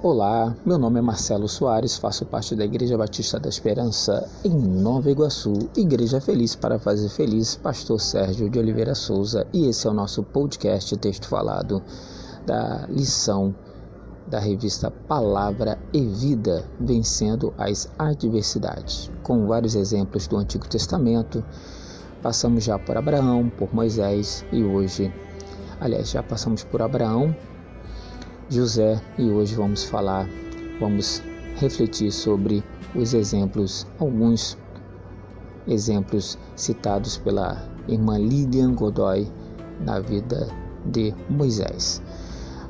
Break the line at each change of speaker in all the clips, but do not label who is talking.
Olá, meu nome é Marcelo Soares, faço parte da Igreja Batista da Esperança em Nova Iguaçu, Igreja Feliz para Fazer Feliz, Pastor Sérgio de Oliveira Souza, e esse é o nosso podcast Texto Falado da lição da revista Palavra e Vida, vencendo as adversidades, com vários exemplos do Antigo Testamento. Passamos já por Abraão, por Moisés e hoje, aliás, já passamos por Abraão, José e hoje vamos falar, vamos refletir sobre os exemplos, alguns exemplos citados pela irmã Lilian Godoy na vida de Moisés.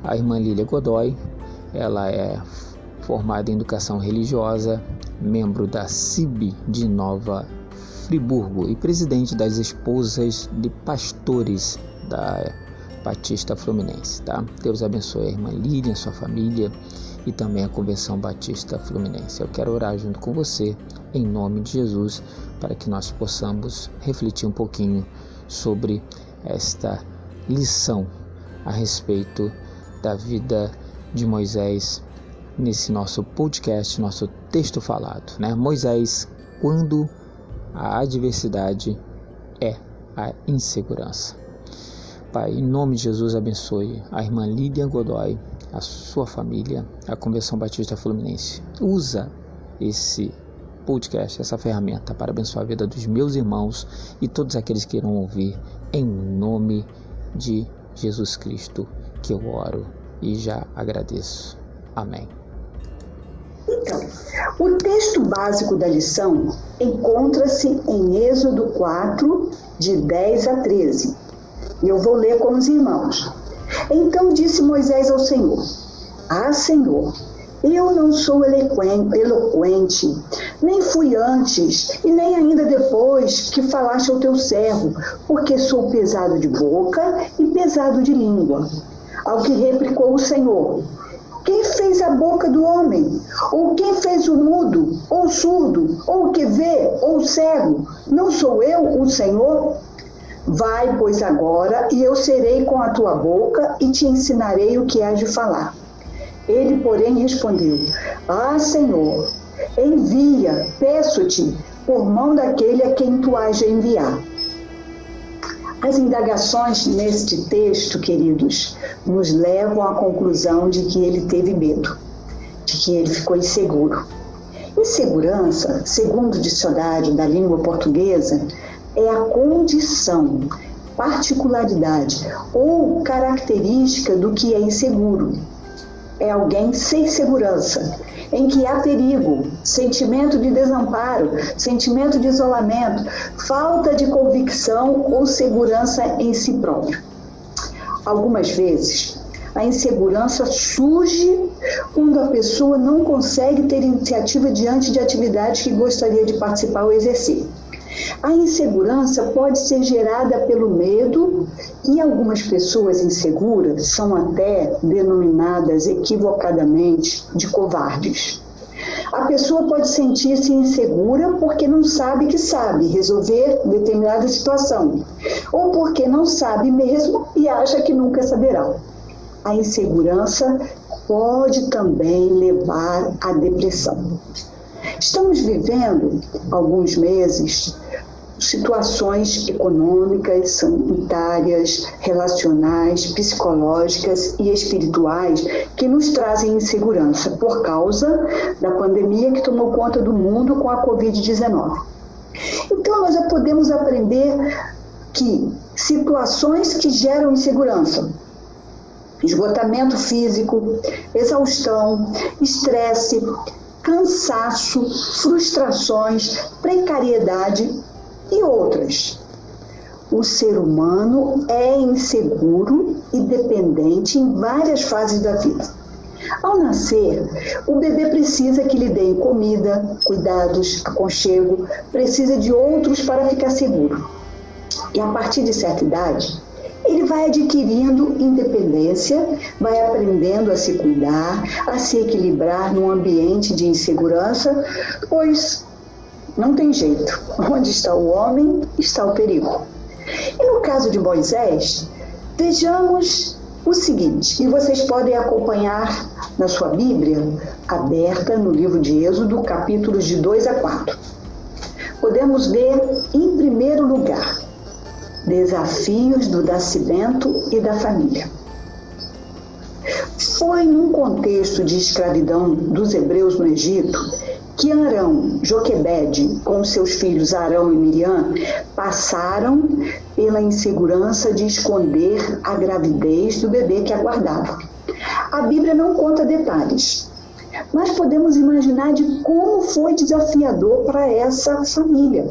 A irmã Lilian Godoy, ela é formada em educação religiosa, membro da CIB de Nova Friburgo e presidente das esposas de pastores da Batista Fluminense, tá? Deus abençoe a irmã Lídia, sua família e também a Convenção Batista Fluminense. Eu quero orar junto com você em nome de Jesus para que nós possamos refletir um pouquinho sobre esta lição a respeito da vida de Moisés nesse nosso podcast, nosso texto falado, né? Moisés, quando a adversidade é a insegurança. Pai, em nome de Jesus, abençoe a irmã Lídia Godoy, a sua família, a Convenção Batista Fluminense. Usa esse podcast, essa ferramenta para abençoar a vida dos meus irmãos e todos aqueles que irão ouvir em nome de Jesus Cristo que eu oro e já agradeço. Amém.
Então, o texto básico da lição encontra-se em Êxodo 4, de 10 a 13 e eu vou ler com os irmãos. Então disse Moisés ao Senhor: Ah, Senhor, eu não sou eloquente, nem fui antes e nem ainda depois que falaste ao teu servo, porque sou pesado de boca e pesado de língua. Ao que replicou o Senhor: Quem fez a boca do homem? Ou quem fez o mudo, ou surdo, ou o que vê, ou cego? Não sou eu o Senhor? Vai, pois, agora, e eu serei com a tua boca e te ensinarei o que hás de falar. Ele, porém, respondeu: Ah, Senhor, envia, peço-te, por mão daquele a quem tu hás de enviar. As indagações neste texto, queridos, nos levam à conclusão de que ele teve medo, de que ele ficou inseguro. Insegurança, segundo o dicionário da língua portuguesa, é a condição, particularidade ou característica do que é inseguro. É alguém sem segurança, em que há perigo, sentimento de desamparo, sentimento de isolamento, falta de convicção ou segurança em si próprio. Algumas vezes, a insegurança surge quando a pessoa não consegue ter iniciativa diante de atividades que gostaria de participar ou exercer. A insegurança pode ser gerada pelo medo e algumas pessoas inseguras são até denominadas equivocadamente de covardes. A pessoa pode sentir-se insegura porque não sabe que sabe resolver determinada situação, ou porque não sabe mesmo e acha que nunca saberá. A insegurança pode também levar à depressão. Estamos vivendo alguns meses situações econômicas, sanitárias, relacionais, psicológicas e espirituais que nos trazem insegurança por causa da pandemia que tomou conta do mundo com a Covid-19. Então, nós já podemos aprender que situações que geram insegurança, esgotamento físico, exaustão, estresse, cansaço, frustrações, precariedade e outras. O ser humano é inseguro e dependente em várias fases da vida. Ao nascer, o bebê precisa que lhe deem comida, cuidados, aconchego, precisa de outros para ficar seguro. E a partir de certa idade, ele vai adquirindo independência, vai aprendendo a se cuidar, a se equilibrar num ambiente de insegurança, pois não tem jeito. Onde está o homem, está o perigo. E no caso de Moisés, vejamos o seguinte, e vocês podem acompanhar na sua Bíblia, aberta no livro de Êxodo, capítulos de 2 a 4. Podemos ver, em primeiro lugar, desafios do nascimento e da família. Foi num contexto de escravidão dos hebreus no Egito que Arão, Joquebede, com seus filhos Arão e Miriam, passaram pela insegurança de esconder a gravidez do bebê que aguardava. A Bíblia não conta detalhes, mas podemos imaginar de como foi desafiador para essa família.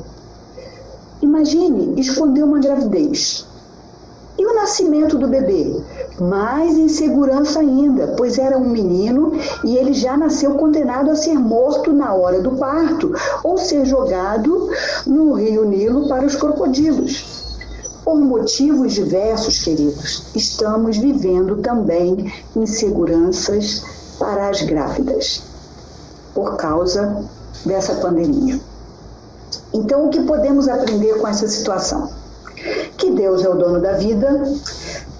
Imagine esconder uma gravidez. E o nascimento do bebê? Mais insegurança ainda, pois era um menino e ele já nasceu condenado a ser morto na hora do parto ou ser jogado no rio Nilo para os crocodilos. Por motivos diversos, queridos, estamos vivendo também inseguranças para as grávidas por causa dessa pandemia. Então, o que podemos aprender com essa situação? Que Deus é o dono da vida,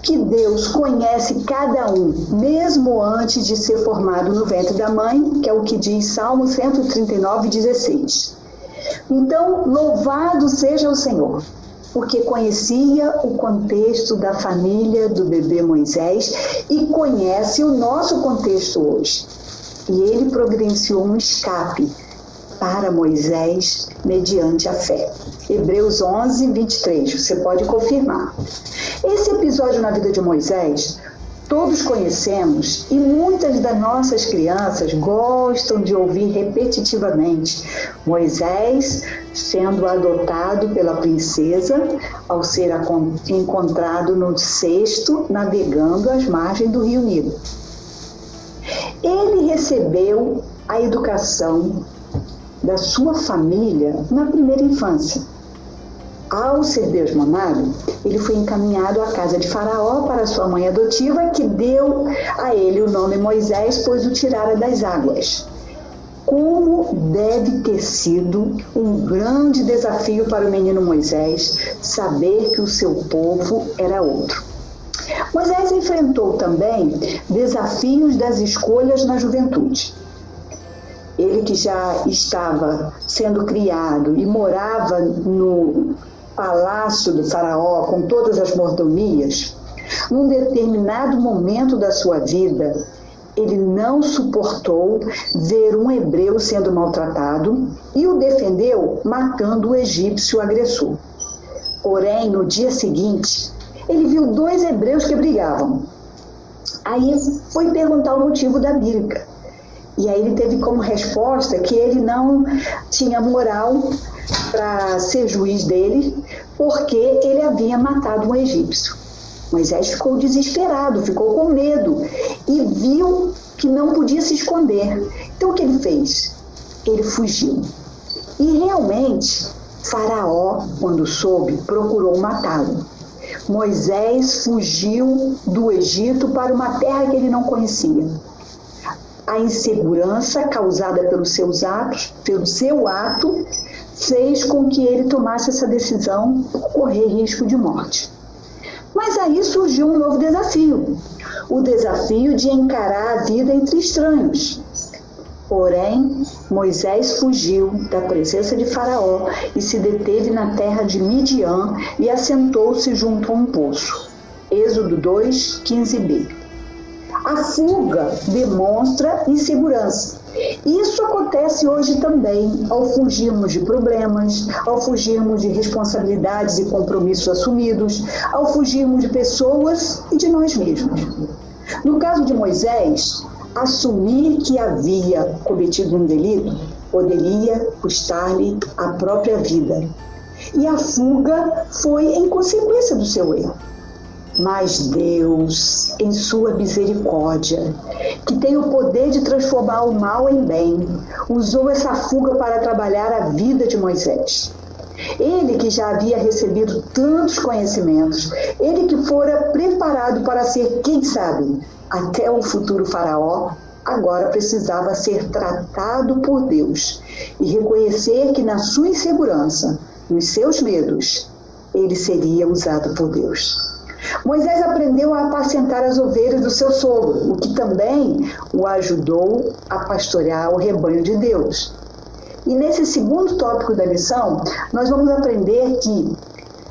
que Deus conhece cada um, mesmo antes de ser formado no ventre da mãe, que é o que diz Salmo 139, 16. Então, louvado seja o Senhor, porque conhecia o contexto da família do bebê Moisés e conhece o nosso contexto hoje. E ele providenciou um escape para Moisés mediante a fé. Hebreus 11, 23, você pode confirmar. Esse episódio na vida de Moisés todos conhecemos e muitas das nossas crianças gostam de ouvir repetitivamente Moisés sendo adotado pela princesa ao ser encontrado no cesto navegando às margens do rio Nilo. Ele recebeu a educação da sua família na primeira infância. Ao ser desmamado, ele foi encaminhado à casa de Faraó para sua mãe adotiva, que deu a ele o nome Moisés, pois o tirara das águas. Como deve ter sido um grande desafio para o menino Moisés saber que o seu povo era outro. Moisés enfrentou também desafios das escolhas na juventude ele que já estava sendo criado e morava no palácio do faraó com todas as mordomias, num determinado momento da sua vida, ele não suportou ver um hebreu sendo maltratado e o defendeu matando o egípcio agressor. Porém, no dia seguinte, ele viu dois hebreus que brigavam. Aí foi perguntar o motivo da briga. E aí ele teve como resposta que ele não tinha moral para ser juiz dele, porque ele havia matado um egípcio. Moisés ficou desesperado, ficou com medo e viu que não podia se esconder. Então o que ele fez? Ele fugiu. E realmente, Faraó, quando soube, procurou matá-lo. Moisés fugiu do Egito para uma terra que ele não conhecia a insegurança causada pelos seus atos, pelo seu ato, fez com que ele tomasse essa decisão por correr risco de morte. Mas aí surgiu um novo desafio, o desafio de encarar a vida entre estranhos. Porém, Moisés fugiu da presença de Faraó e se deteve na terra de Midian e assentou-se junto a um poço. Êxodo 2, 15b. A fuga demonstra insegurança. Isso acontece hoje também ao fugirmos de problemas, ao fugirmos de responsabilidades e compromissos assumidos, ao fugirmos de pessoas e de nós mesmos. No caso de Moisés, assumir que havia cometido um delito poderia custar-lhe a própria vida. E a fuga foi em consequência do seu erro. Mas Deus, em sua misericórdia, que tem o poder de transformar o mal em bem, usou essa fuga para trabalhar a vida de Moisés. Ele que já havia recebido tantos conhecimentos, ele que fora preparado para ser, quem sabe, até o futuro faraó, agora precisava ser tratado por Deus e reconhecer que na sua insegurança, nos seus medos, ele seria usado por Deus. Moisés aprendeu a apacentar as ovelhas do seu sogro, o que também o ajudou a pastorear o rebanho de Deus. E nesse segundo tópico da lição, nós vamos aprender que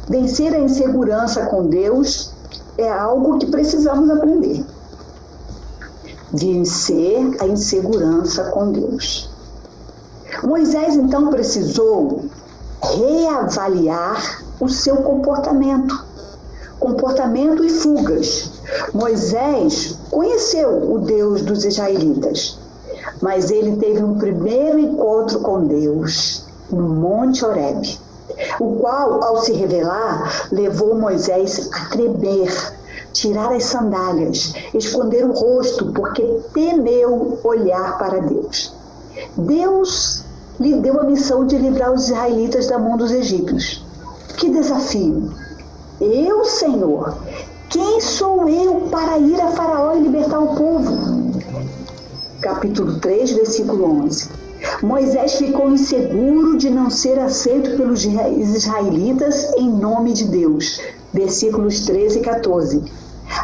vencer a insegurança com Deus é algo que precisamos aprender. Vencer a insegurança com Deus. Moisés então precisou reavaliar o seu comportamento comportamento e fugas. Moisés conheceu o Deus dos israelitas, mas ele teve um primeiro encontro com Deus no Monte Horebe, o qual, ao se revelar, levou Moisés a tremer, tirar as sandálias, esconder o rosto, porque temeu olhar para Deus. Deus lhe deu a missão de livrar os israelitas da mão dos egípcios. Que desafio! Eu, Senhor, quem sou eu para ir a Faraó e libertar o povo? Capítulo 3, versículo 11. Moisés ficou inseguro de não ser aceito pelos israelitas em nome de Deus. Versículos 13 e 14.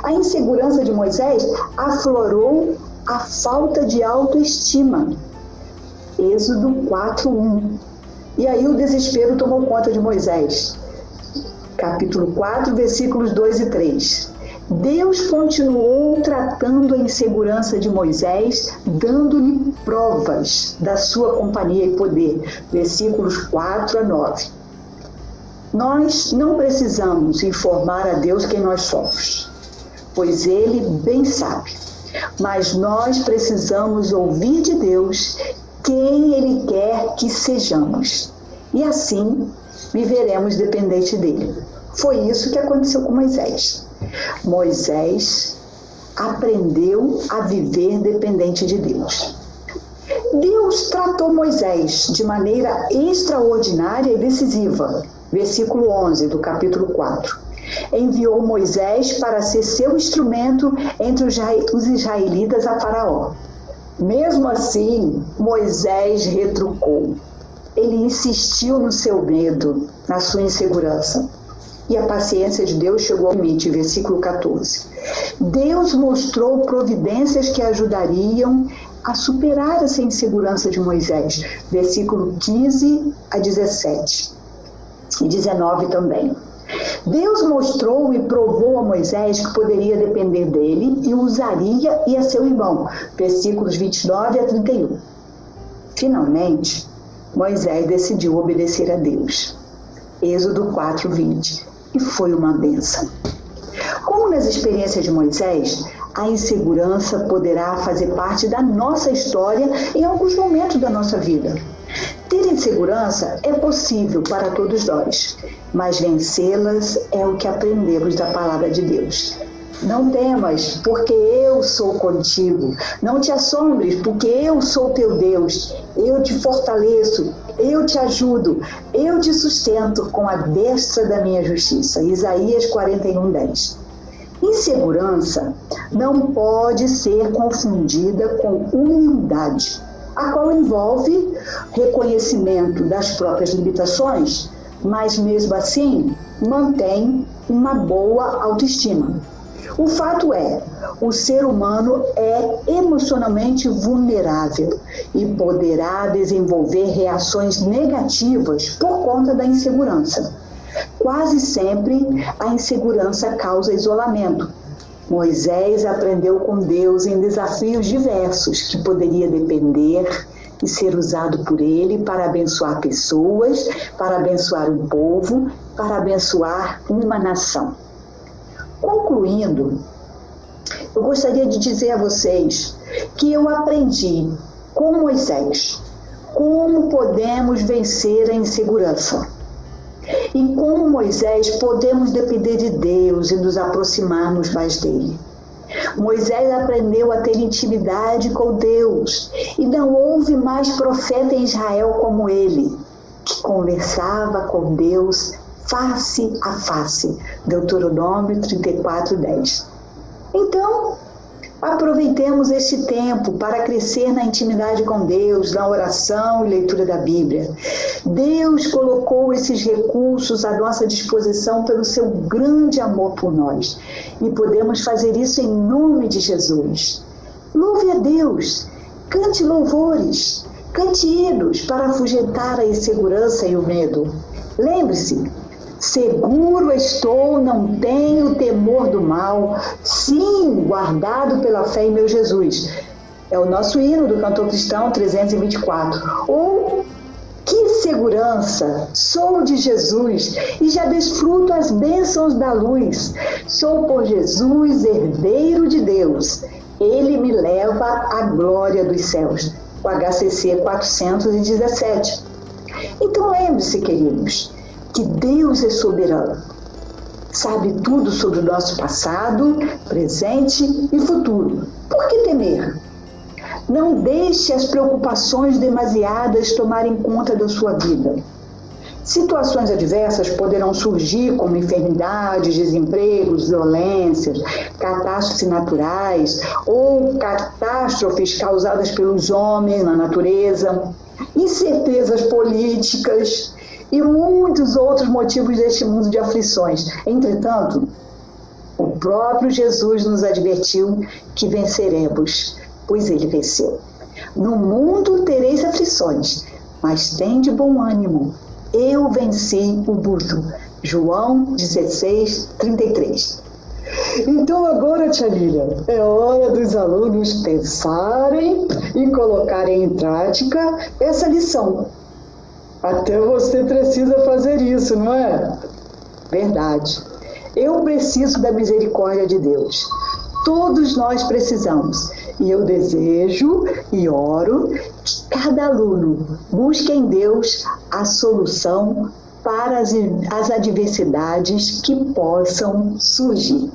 A insegurança de Moisés aflorou a falta de autoestima. Êxodo 4:1. E aí o desespero tomou conta de Moisés capítulo 4, versículos 2 e 3. Deus continuou tratando a insegurança de Moisés, dando-lhe provas da sua companhia e poder. Versículos 4 a 9. Nós não precisamos informar a Deus quem nós somos, pois Ele bem sabe. Mas nós precisamos ouvir de Deus quem Ele quer que sejamos. E assim viveremos dependente dele. Foi isso que aconteceu com Moisés. Moisés aprendeu a viver dependente de Deus. Deus tratou Moisés de maneira extraordinária e decisiva. Versículo 11 do capítulo 4. Enviou Moisés para ser seu instrumento entre os israelitas a Faraó. Mesmo assim, Moisés retrucou. Ele insistiu no seu medo, na sua insegurança. E a paciência de Deus chegou ao limite, versículo 14. Deus mostrou providências que ajudariam a superar essa insegurança de Moisés, versículo 15 a 17 e 19 também. Deus mostrou e provou a Moisés que poderia depender dele e usaria e a seu irmão, versículos 29 a 31. Finalmente, Moisés decidiu obedecer a Deus. Êxodo 4, 20 e foi uma benção. Como nas experiências de Moisés, a insegurança poderá fazer parte da nossa história em alguns momentos da nossa vida. Ter insegurança é possível para todos nós, mas vencê-las é o que aprendemos da palavra de Deus. Não temas, porque eu sou contigo. Não te assombres, porque eu sou teu Deus. Eu te fortaleço, eu te ajudo, eu te sustento com a destra da minha justiça. Isaías 41, 10. Insegurança não pode ser confundida com humildade, a qual envolve reconhecimento das próprias limitações, mas mesmo assim mantém uma boa autoestima. O fato é, o ser humano é emocionalmente vulnerável e poderá desenvolver reações negativas por conta da insegurança. Quase sempre a insegurança causa isolamento. Moisés aprendeu com Deus em desafios diversos que poderia depender e ser usado por ele para abençoar pessoas, para abençoar um povo, para abençoar uma nação. Concluindo, eu gostaria de dizer a vocês que eu aprendi com Moisés como podemos vencer a insegurança. E como Moisés podemos depender de Deus e nos aproximarmos mais dele. Moisés aprendeu a ter intimidade com Deus e não houve mais profeta em Israel como ele, que conversava com Deus face a face. Deuteronômio 34, 10. Então, Aproveitemos este tempo para crescer na intimidade com Deus, na oração e leitura da Bíblia. Deus colocou esses recursos à nossa disposição pelo seu grande amor por nós e podemos fazer isso em nome de Jesus. Louve a Deus, cante louvores, cante hinos para afugentar a insegurança e o medo. Lembre-se, Seguro estou, não tenho temor do mal, sim, guardado pela fé em meu Jesus. É o nosso hino do cantor cristão 324. Ou que segurança! Sou de Jesus e já desfruto as bênçãos da luz. Sou por Jesus herdeiro de Deus. Ele me leva à glória dos céus. O HCC 417. Então lembre-se, queridos, que Deus é soberano. Sabe tudo sobre o nosso passado, presente e futuro. Por que temer? Não deixe as preocupações demasiadas tomarem conta da sua vida. Situações adversas poderão surgir, como enfermidades, desempregos, violências, catástrofes naturais ou catástrofes causadas pelos homens na natureza, incertezas políticas, e muitos outros motivos deste mundo de aflições. Entretanto, o próprio Jesus nos advertiu que venceremos, pois ele venceu. No mundo tereis aflições, mas tem de bom ânimo. Eu venci o mundo. João 16, 33. Então agora, Tia Lília, é hora dos alunos pensarem e colocarem em prática essa lição até você precisa fazer isso, não é? Verdade. Eu preciso da misericórdia de Deus. Todos nós precisamos. E eu desejo e oro que cada aluno busque em Deus a solução para as, as adversidades que possam surgir.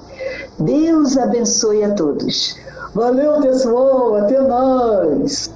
Deus abençoe a todos. Valeu, pessoal. Até mais.